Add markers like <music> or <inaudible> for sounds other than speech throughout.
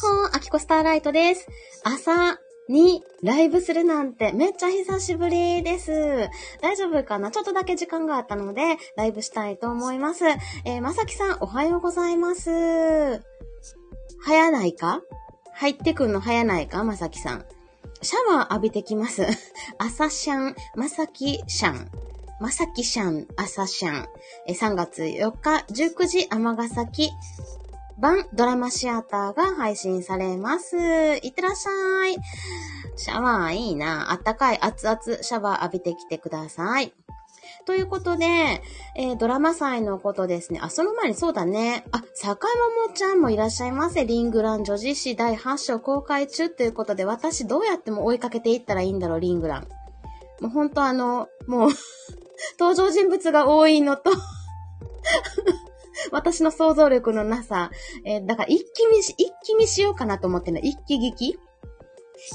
ほー、アキコスターライトです。朝にライブするなんてめっちゃ久しぶりです。大丈夫かな？ちょっとだけ時間があったので、ライブしたいと思います。えー、まさきさん、おはようございます。早ないか？入ってくんの早ないか？まさきさん。シャワー浴びてきます。<laughs> 朝シャン、まさきシャン。まさきシャン、朝シャン。え3月4日、19時、尼崎版ドラマシアターが配信されます。いってらっしゃい。シャワーいいな。あったかい熱々シャワー浴びてきてください。ということで、えードラマ祭のことですね。あ、その前にそうだね。あ、坂桃ちゃんもいらっしゃいませ。リングラン女子誌第8章公開中ということで、私どうやっても追いかけていったらいいんだろう、リングラン。もう本当あの、もう、登場人物が多いのと、<laughs> 私の想像力のなさ、えーだから一気見し、一気見しようかなと思ってんの。一気聞きい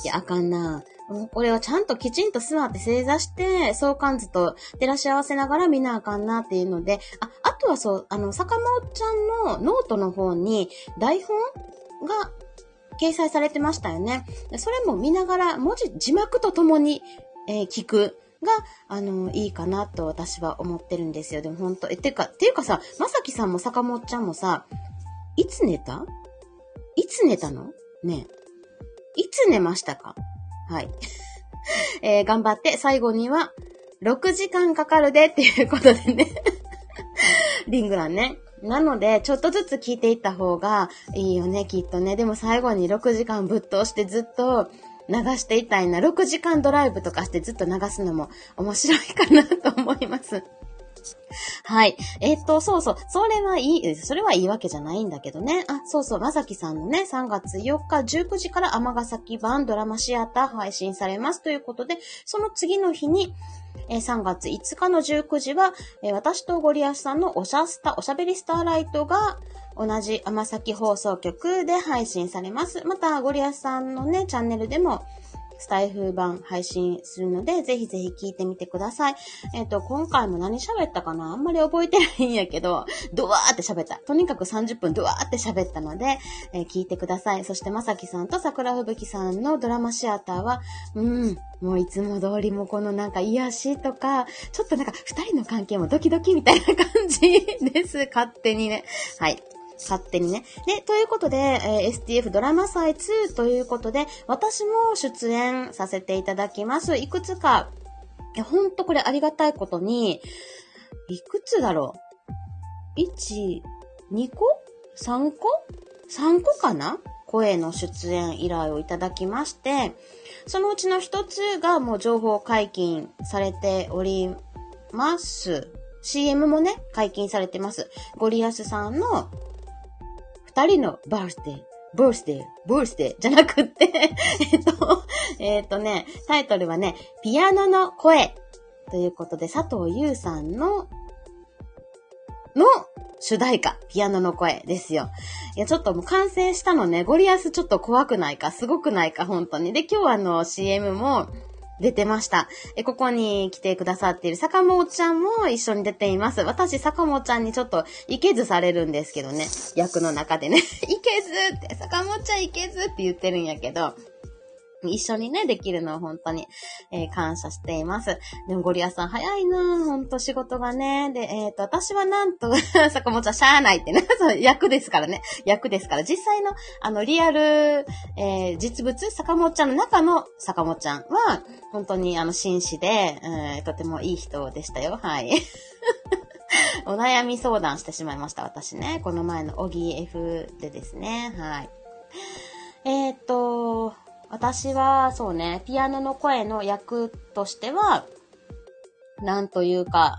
や、あかんな。もうこれはちゃんときちんと座って正座して、相関図と照らし合わせながら見なあかんなっていうので、あ、あとはそう、あの、坂本ちゃんのノートの方に台本が掲載されてましたよね。それも見ながら、文字、字幕とともに、えー聞く、があの、いいかなと私は思ってるんですよ。でも本当え、てか、ていうかさ、まさきさんも坂本ちゃんもさ、いつ寝た？いつ寝たの？ねいつ寝ましたか？はい。<laughs> えー頑張って、最後には、6時間かかるでっていうことでね。<laughs> リングランね。なので、ちょっとずつ聞いていった方がいいよね、きっとね。でも最後に6時間ぶっ通してずっと流していたいな。6時間ドライブとかしてずっと流すのも面白いかなと思います。はい。えっと、そうそう。それはいい、それはいいわけじゃないんだけどね。あ、そうそう。まさきさんのね、3月4日19時から尼崎版ドラマシアター配信されますということで、その次の日に、えー3月5日の19時は、えー私とゴリアスさんのおしゃスタ、おしゃべりスターライトが、同じ尼崎放送局で配信されます。また、ゴリアスさんのね、チャンネルでも、スタイフ版配信するので、ぜひぜひ聞いてみてください。えっ、と、今回も何喋ったかな？あんまり覚えてないんやけど、ドワーって喋った。とにかく30分ドワーって喋ったので、えー聞いてください。そして、まさきさんと桜吹雪さんのドラマシアターは、うん、もういつも通りもこのなんか癒しとか、ちょっとなんか二人の関係もドキドキみたいな感じです。勝手にね。はい。勝手にね。で、ということで、えー STF ドラマ祭2ということで、私も出演させていただきます。いくつか、いや、ほんとこれありがたいことに、いくつだろう ?1、2個 ?3 個 ?3 個かな？声の出演依頼をいただきまして、そのうちの一つがもう情報解禁されております。CM もね、解禁されてます。ゴリアスさんの二人のバースデー、バースデー、バースデーじゃなくって、<laughs> えっと、えっとね、タイトルはね、ピアノの声ということで、佐藤優さんの、の主題歌、ピアノの声ですよ。いや、ちょっともう完成したのね、ゴリアスちょっと怖くないか、すごくないか、本当に。で、今日あの CM も出てました。え、ここに来てくださっている坂本ちゃんも一緒に出ています。私、坂本ちゃんにちょっと、いけずされるんですけどね。役の中でね。<laughs> いけずって、坂本ちゃんいけずって言ってるんやけど、一緒にね、できるのを本当に、えー感謝しています。でもゴリアさん早いなぁ本当仕事がね。で、えっ、と、私はなんと、坂本ちゃんしゃあないってね、<laughs> そう役ですからね。役ですから。実際の、あの、リアル、えー実物、坂本ちゃんの中の坂本ちゃんは、本当にあの、紳士で、えーとてもいい人でしたよ。はい。<laughs> お悩み相談してしまいました、私ね。この前のオギー F でですね。はい。えっ、と、私は、そうね、ピアノの声の役としては、なんというか、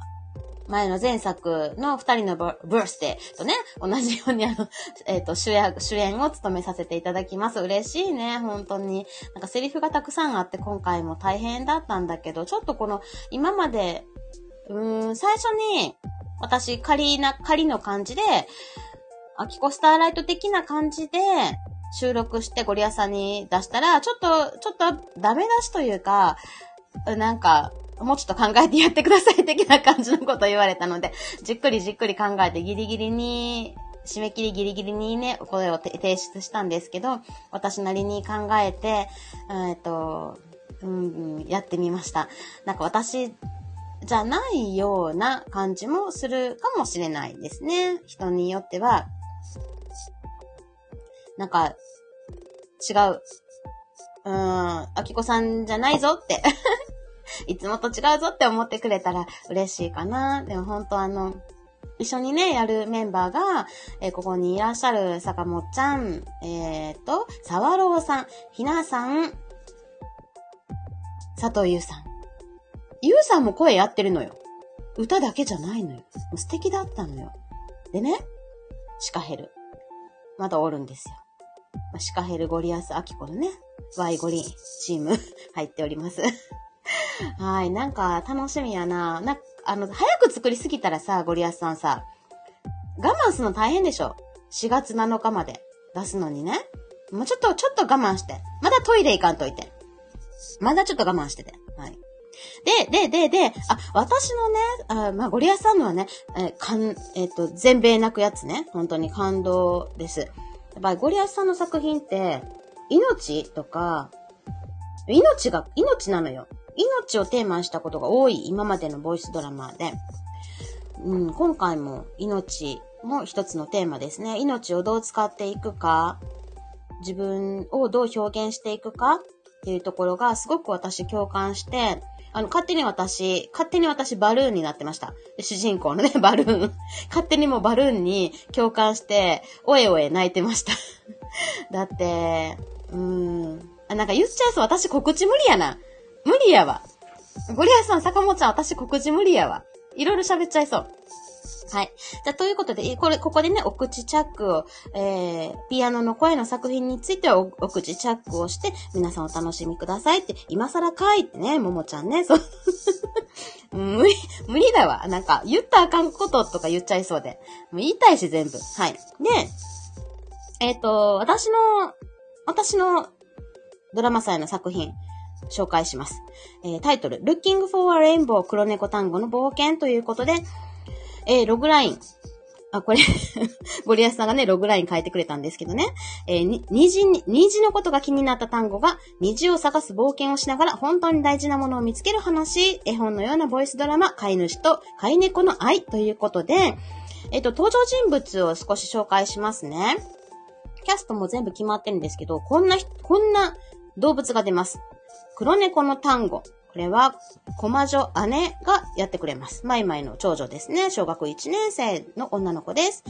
前の前作の二人のババースデーとね、同じようにあの、<laughs> えっ、と、主役、主演を務めさせていただきます。嬉しいね、本当に。なんかセリフがたくさんあって今回も大変だったんだけど、ちょっとこの、今まで、うーん、最初に、私、仮な、仮の感じで、アキコスターライト的な感じで、収録してゴリアさんに出したら、ちょっと、ちょっとダメ出しというか、なんか、もうちょっと考えてやってください的な感じのこと言われたので、じっくりじっくり考えてギリギリに締め切りギリギリにね、お声を提出したんですけど、私なりに考えて、えっと、うん、やってみました。なんか私じゃないような感じもするかもしれないですね。人によっては、なんか、違う。うーん、あきこさんじゃないぞって <laughs> いつもと違うぞって思ってくれたら嬉しいかな。でも本当あの、一緒にね、やるメンバーが、えー、ここにいらっしゃる坂本ちゃん、えっ、ー、と、沢朗さん、ひなさん、佐藤優さん。優さんも声やってるのよ。歌だけじゃないのよ。素敵だったのよ。でね、シカヘル。まだおるんですよ。シカヘルゴリアスアキコのね、ワイゴリチーム <laughs> 入っております <laughs> はい、なんか楽しみやな。な、あの、早く作りすぎたらさ、ゴリアスさんさ、我慢するの大変でしょ ?4 月7日まで出すのにね。もうちょっと、ちょっと我慢して。まだトイレ行かんといて。まだちょっと我慢してて。はい。で、で、で、で、あ、私のね、あまあ、ゴリアスさんのはね、えー、かん、えっ、ー、と、全米泣くやつね。本当に感動です。やっぱりゴリアスさんの作品って、命とか、命が、命なのよ。命をテーマにしたことが多い今までのボイスドラマで、うん、今回も命も一つのテーマですね。命をどう使っていくか、自分をどう表現していくかっていうところがすごく私共感して、あの、勝手に私、勝手に私バルーンになってました。主人公のね、<laughs> バルーン。勝手にもバルーンに共感して、おえおえ泣いてました。<laughs> だって、うーん。あ、なんか言っちゃいそう。私告知無理やな。無理やわ。ゴリアさん、坂本ちゃん、私告知無理やわ。いろいろ喋っちゃいそう。はい。じゃ、ということで、これ、ここでね、お口チャックを、えー、ピアノの声の作品についてはお、お口チャックをして、皆さんお楽しみくださいって、今更かいってね、ももちゃんね、そう。<laughs> 無理、無理だわ。なんか、言ったあかんこととか言っちゃいそうで。もう言いたいし、全部。はい。で、えっ、ー、と、私の、私のドラマ祭の作品、紹介します。えー、タイトル、Looking for a Rainbow 黒猫単語の冒険ということで、えー、ログライン。あ、これ <laughs> ゴリアスさんがね、ログライン変えてくれたんですけどね。えー、虹に、虹のことが気になった単語が、虹を探す冒険をしながら本当に大事なものを見つける話、絵本のようなボイスドラマ、飼い主と飼い猫の愛ということで、えっ、と、登場人物を少し紹介しますね。キャストも全部決まってるんですけど、こんな、こんな動物が出ます。黒猫の単語。これは、コマ女姉がやってくれます。マイマイの長女ですね。小学1年生の女の子です。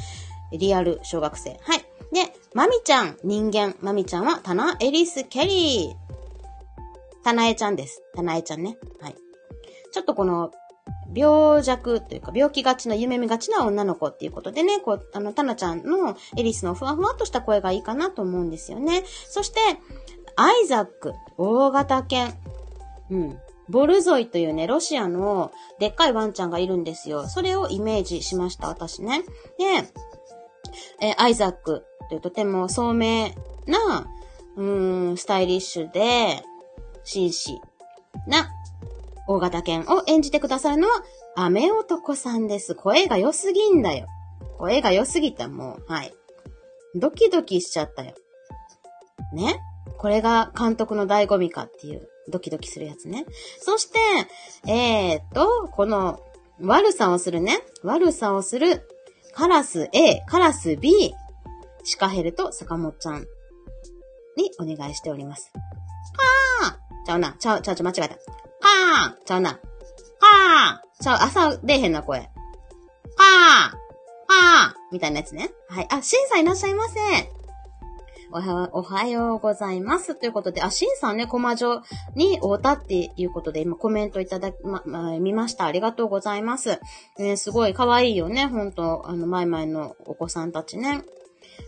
リアル小学生。はい。で、マミちゃん、人間。マミちゃんは、タナエリス・ケリー。タナエちゃんです。タナエちゃんね。はい。ちょっとこの、病弱というか、病気がちな、夢見がちな女の子っていうことでね、こう、あの、タナちゃんのエリスのふわふわっとした声がいいかなと思うんですよね。そして、アイザック、大型犬。うん。ボルゾイというね、ロシアのでっかいワンちゃんがいるんですよ。それをイメージしました、私ね。で、えー、アイザックというとても聡明な、うーん、スタイリッシュで、紳士な大型犬を演じてくださるのは、雨男さんです。声が良すぎんだよ。声が良すぎた、もう。はい。ドキドキしちゃったよ。ね？これが監督の醍醐味かっていう、ドキドキするやつね。そして、えー、っと、この、悪さをするね。悪さをする、カラス A、カラス B、シカヘルと坂本ちゃんにお願いしております。はーちゃうな。ちゃう、ちゃう、ちゃう、間違えた。はーちゃうな。はーちゃう、朝出えへんな、声。はーはーみたいなやつね。はい。あ、シンさんいらっしゃいませ。おは、おはようございます。ということで、あ、しんさんね、コマ女に会うたっていうことで、今コメントいただき、ま、ま、見ました。ありがとうございます。えー、すごい可愛いよね、ほんと、あの、前々のお子さんたちね。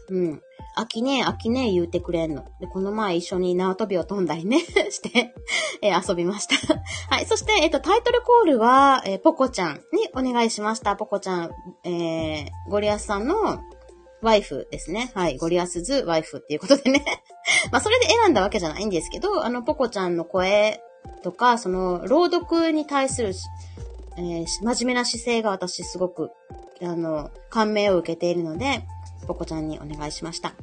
うん。秋ね、秋ね、言うてくれんの。で、この前一緒に縄跳びを飛んだりね、<laughs> してえー、遊びました <laughs> はい。そして、えっ、ー、と、タイトルコールは、えー、ポコちゃんにお願いしました。ポコちゃん、えー、ゴリアスさんの、ワイフですね。はい。 Goliath's wife っていうことでね <laughs> まあ、それで選んだわけじゃないんですけど、あの、ポコちゃんの声とか、その、朗読に対する、えー、真面目な姿勢が私すごく、あの、感銘を受けているので、ポコちゃんにお願いしました。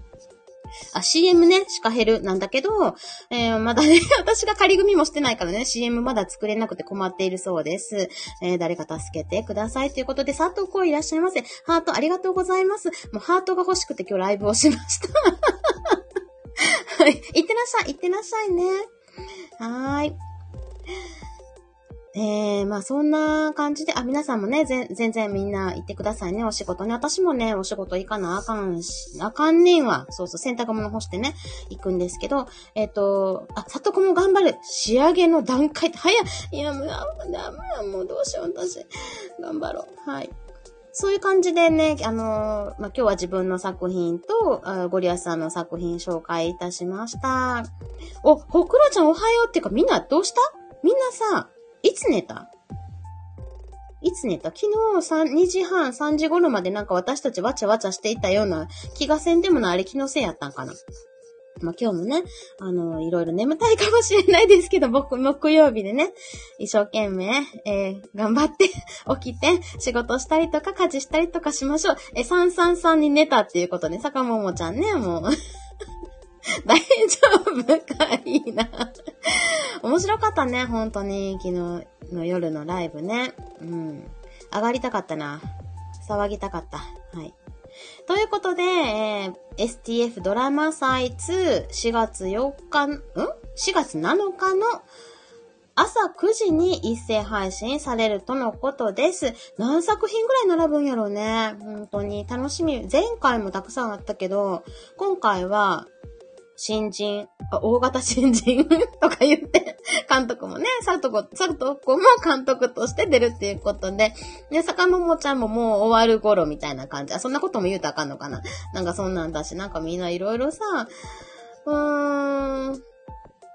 あ、CM ね、シカヘルなんだけど、えー、まだね、<laughs> 私が仮組もしてないからね、CM まだ作れなくて困っているそうです。えー、誰か助けてください。ということで、佐藤こいらっしゃいませ。ハートありがとうございます。もうハートが欲しくて今日ライブをしました。<laughs> はい。いってらっしゃい、いってらっしゃいね。はーい。えー、まあそんな感じで、あ、皆さんもね、ぜ全然みんな行ってくださいね、お仕事ね。私もね、お仕事行かなあかんし、あかんねんわ。そうそう、洗濯物干してね、行くんですけど、えっ、ー、と、あ、さとこも頑張る。仕上げの段階って早い。いや、もう、ダメや、もうどうしよう、私。頑張ろう。はい。そういう感じでね、あのー、まあ、今日は自分の作品と、ゴリアスさんの作品紹介いたしました。お、ほくろちゃんおはようっていうかみんなどうした？みんなさ、いつ寝た？いつ寝た？昨日3、2時半、3時頃までなんか私たちわちゃわちゃしていたような気がせんでもないあれ気のせいやったんかな。まあ、今日もね、あの、いろいろ眠たいかもしれないですけど、僕、木曜日でね、一生懸命、えー、頑張って起きて、仕事したりとか、家事したりとかしましょう。え、333に寝たっていうことで、坂桃ちゃんね、もう <laughs> 大丈夫かいいな面白かったね、本当に。昨日の夜のライブね。うん。上がりたかったな。騒ぎたかった。はい。ということで、えー、STF ドラマ祭2、4月4日、ん ?4 月7日の朝9時に一斉配信されるとのことです。何作品ぐらい並ぶんやろうね。本当に楽しみ。前回もたくさんあったけど、今回は新人、あ大型新人 <laughs> とか言って、監督もね、佐藤子、佐藤子も監督として出るっていうことで、で、坂桃ちゃんももう終わる頃みたいな感じ。あ、そんなことも言うとあかんのかななんかそんなんだし、なんかみんないろいろさ、うーん、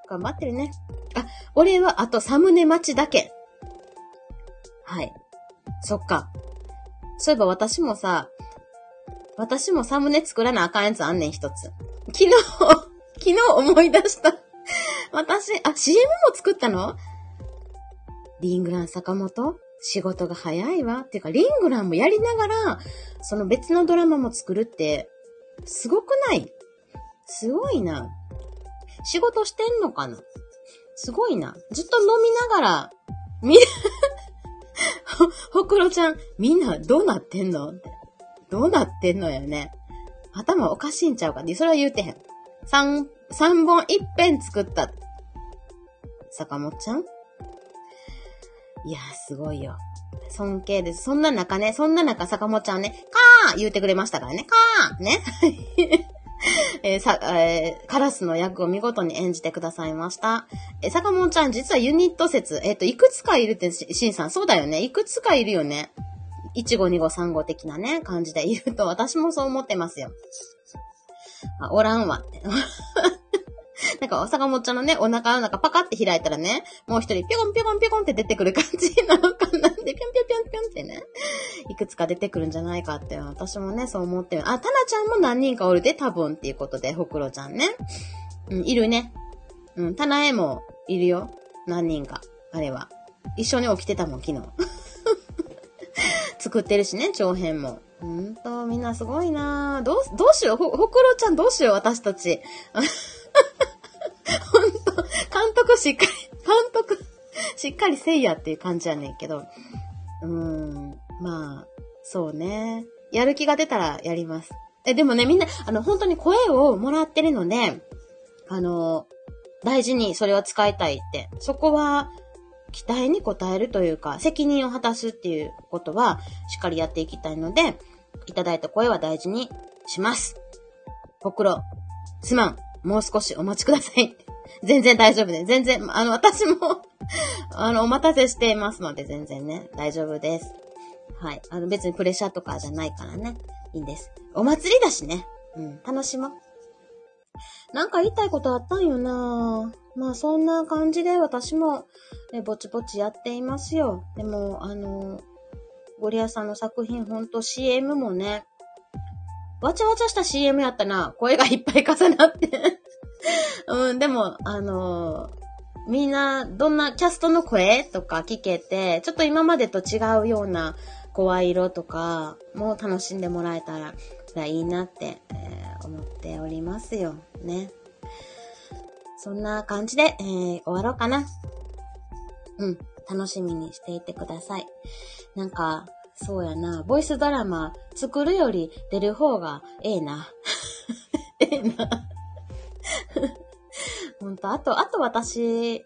頑張ってるね。あ、俺はあとサムネ待ちだけ。はい。そっか。そういえば私もさ、私もサムネ作らなあかんやつあんねん一つ。昨日昨日思い出した私、あ、CM も作ったの？リングラン坂本？仕事が早いわ。っていうか、リングランもやりながら、その別のドラマも作るって、すごくない？すごいな。仕事してんのかな？すごいな。ずっと飲みながら、み、<laughs> ほ、ほくろちゃん、みんなどうなってんの？どうなってんのよね。頭おかしいんちゃうか？ね。それは言うてへん。三、三本一遍作った。坂本ちゃん？いやすごいよ。尊敬です。そんな中ね、そんな中、坂本ちゃんね、カー言うてくれましたからね。カーね。<laughs> えー、さ、えー、カラスの役を見事に演じてくださいました。えー、坂本ちゃん、実はユニット説、えっ、と、いくつかいるって、しんさん、そうだよね。いくつかいるよね。1号、2号、3号的なね、感じでいると、私もそう思ってますよ。あ、おらんわ。<laughs> なんか、坂本ちゃんのね、お腹の中パカって開いたらね、もう一人ぴょこんぴょこんぴょんって出てくる感じなのかなって、ぴょんぴょんぴょんぴょんってね、いくつか出てくるんじゃないかって、私もね、そう思ってる。あ、タナちゃんも何人かおるで、多分っていうことで、ほくろちゃんね。うん、いるね。うん、タナエもいるよ。何人か。あれは。一緒に起きてたもん、昨日。作ってるしね、長編も。ほんと、みんなすごいなどう、どうしようほ、ほくろちゃんどうしよう私たち。<laughs> ほんと、監督しっかり、監督、しっかりせいやっていう感じやねんけど。うーん、まあ、そうね。やる気が出たらやります。え、でもね、みんな、あの、本当に声をもらってるので、あの、大事にそれを使いたいって。そこは、期待に応えるというか、責任を果たすっていうことは、しっかりやっていきたいので、いただいた声は大事にします。ほくろ、すまん、もう少しお待ちください。<laughs> 全然大丈夫です。全然、あの、私も <laughs> あの、お待たせしていますので、全然ね、大丈夫です。はい。あの、別にプレッシャーとかじゃないからね。いいんです。お祭りだしね。うん、楽しもう。なんか言いたいことあったんよなまあそんな感じで私も、ね、ぼちぼちやっていますよ。でも、あの、ゴリアさんの作品ほんと CM もね、わちゃわちゃした CM やったな。声がいっぱい重なって <laughs> うん、でも、あのみんな、どんなキャストの声とか聞けて、ちょっと今までと違うような声色とかも楽しんでもらえたらいいなって、思っておりますよ。ね。そんな感じで、えー、終わろうかな。うん。楽しみにしていてください。なんか、そうやな。ボイスドラマ作るより出る方がええな。<laughs> ええな。<laughs> ほんと、あと、あと私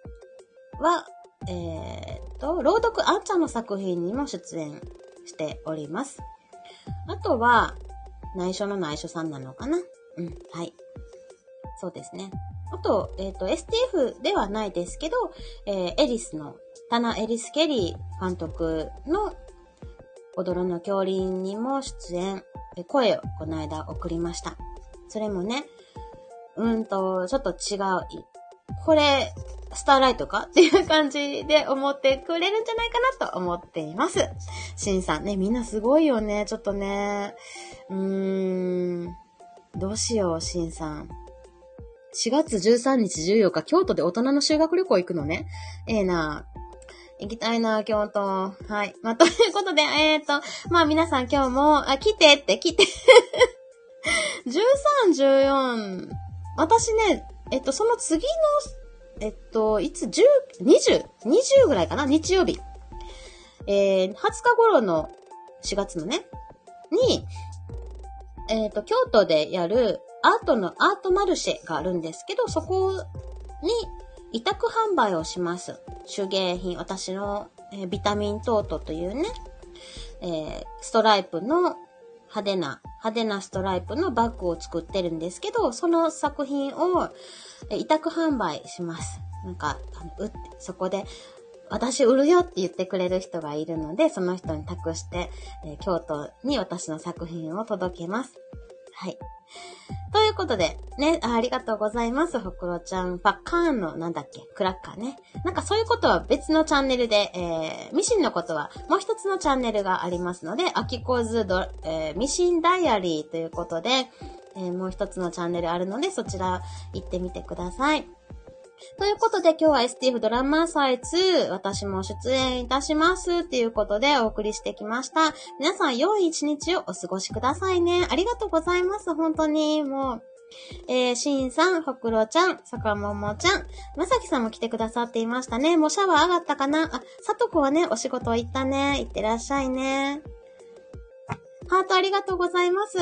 は、えー、っと、朗読あんちゃんの作品にも出演しております。あとは、内緒の内緒さんなのかな？うん、はい。そうですね。あと、えっ、ー、と、STF ではないですけど、えー、エリスの、タナ・エリス・ケリー監督の踊るの恐竜にも出演、声をこの間送りました。それもね、うんと、ちょっと違う。これ、スターライトか？っていう感じで思ってくれるんじゃないかなと思っています。シンさんね、みんなすごいよね。ちょっとね、うーん、どうしよう、シンさん。4月13日14日、京都で大人の修学旅行行くのね。ええー、な行きたいな、京都。はい。まあ、<laughs> ということで、えっ、ー、と、まあ、皆さん今日も、あ、来てって、来て。<laughs> 13、14。私ね、えっと、その次の、えっと、いつ、10、20、20ぐらいかな？日曜日。えー、20日頃の4月のね、に、えっ、と、京都でやるアートのアートマルシェがあるんですけど、そこに委託販売をします。手芸品、私の、えー、ビタミントートというね、えー、ストライプの派手な、派手なストライプのバッグを作ってるんですけど、その作品を、委託販売します。なんか、あの、うって、そこで、私売るよって言ってくれる人がいるので、その人に託して、えー、京都に私の作品を届けます。はい。ということで、ねあ、りがとうございます。ほくろちゃん。パッカーンの、なんだっけ、クラッカーね。なんかそういうことは別のチャンネルで、えー、ミシンのことはもう一つのチャンネルがありますので、アキコズド、えー、ミシンダイアリーということで、えー、もう一つのチャンネルあるので、そちら行ってみてください。ということで今日は STF ドラマ祭2、私も出演いたしますっていうことでお送りしてきました。皆さん良い一日をお過ごしくださいね。ありがとうございます。本当にもう。えー、しんさん、ほくろちゃん、さかももちゃん、まさきさんも来てくださっていましたね。もうシャワー上がったかな？あ、さとこはね、お仕事行ったね。行ってらっしゃいね。ハートありがとうございます。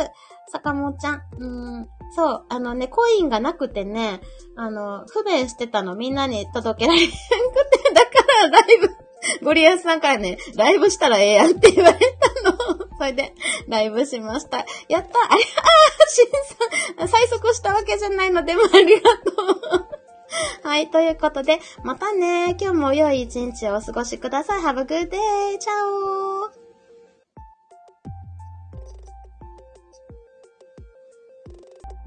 さかもちゃん。うん。そう、あのね、コインがなくてね、あの、不便してたのみんなに届けられへんくて、<laughs> だからライブ、<laughs> ゴリアスさんからね、ライブしたらええやんって言われたの。<laughs> それで、ライブしました。やったあれ、あー、しんさん、催促したわけじゃないのでもありがとう。はい、ということで、またね、今日も良い一日をお過ごしください。Have a good day! チャオ